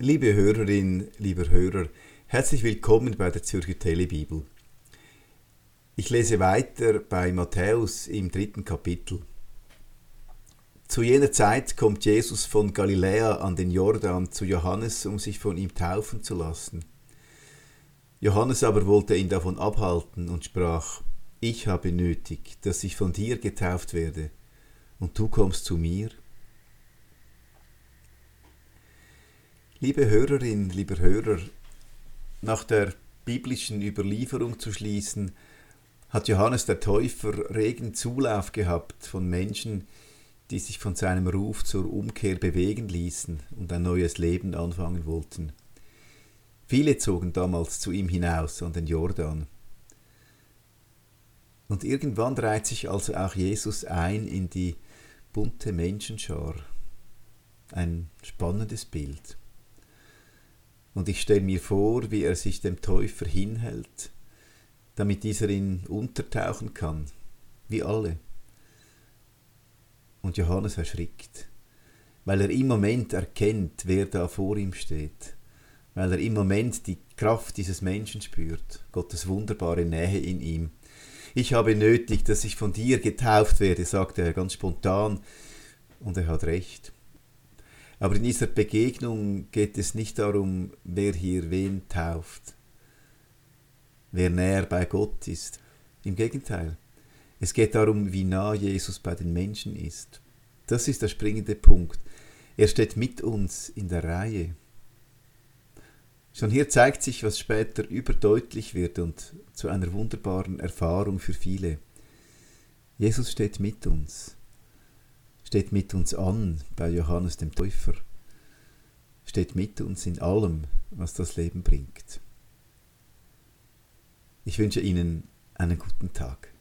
Liebe Hörerin, lieber Hörer, herzlich willkommen bei der Zürcher Telebibel. Ich lese weiter bei Matthäus im dritten Kapitel. Zu jener Zeit kommt Jesus von Galiläa an den Jordan zu Johannes, um sich von ihm taufen zu lassen. Johannes aber wollte ihn davon abhalten und sprach, Ich habe nötig, dass ich von dir getauft werde, und du kommst zu mir? Liebe Hörerin, lieber Hörer, nach der biblischen Überlieferung zu schließen, hat Johannes der Täufer regen Zulauf gehabt von Menschen, die sich von seinem Ruf zur Umkehr bewegen ließen und ein neues Leben anfangen wollten. Viele zogen damals zu ihm hinaus an den Jordan. Und irgendwann reiht sich also auch Jesus ein in die bunte Menschenschar. Ein spannendes Bild. Und ich stelle mir vor, wie er sich dem Täufer hinhält, damit dieser ihn untertauchen kann, wie alle. Und Johannes erschrickt, weil er im Moment erkennt, wer da vor ihm steht, weil er im Moment die Kraft dieses Menschen spürt, Gottes wunderbare Nähe in ihm. Ich habe nötig, dass ich von dir getauft werde, sagte er ganz spontan, und er hat recht. Aber in dieser Begegnung geht es nicht darum, wer hier wen tauft, wer näher bei Gott ist. Im Gegenteil, es geht darum, wie nah Jesus bei den Menschen ist. Das ist der springende Punkt. Er steht mit uns in der Reihe. Schon hier zeigt sich, was später überdeutlich wird und zu einer wunderbaren Erfahrung für viele. Jesus steht mit uns steht mit uns an bei Johannes dem Täufer, steht mit uns in allem, was das Leben bringt. Ich wünsche Ihnen einen guten Tag.